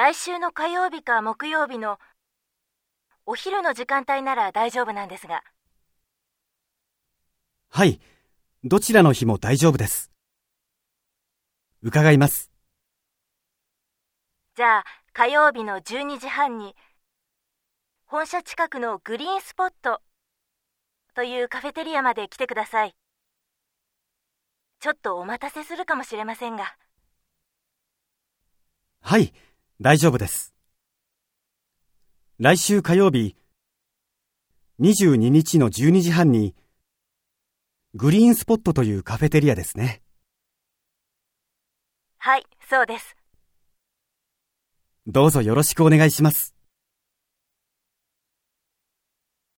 来週の火曜日か木曜日のお昼の時間帯なら大丈夫なんですが。はい。どちらの日も大丈夫です。伺います。じゃあ、火曜日の12時半に、本社近くのグリーンスポットというカフェテリアまで来てください。ちょっとお待たせするかもしれませんが。はい、大丈夫です。来週火曜日、22日の12時半に、グリーンスポットというカフェテリアですね。はい、そうです。どうぞよろしくお願いします。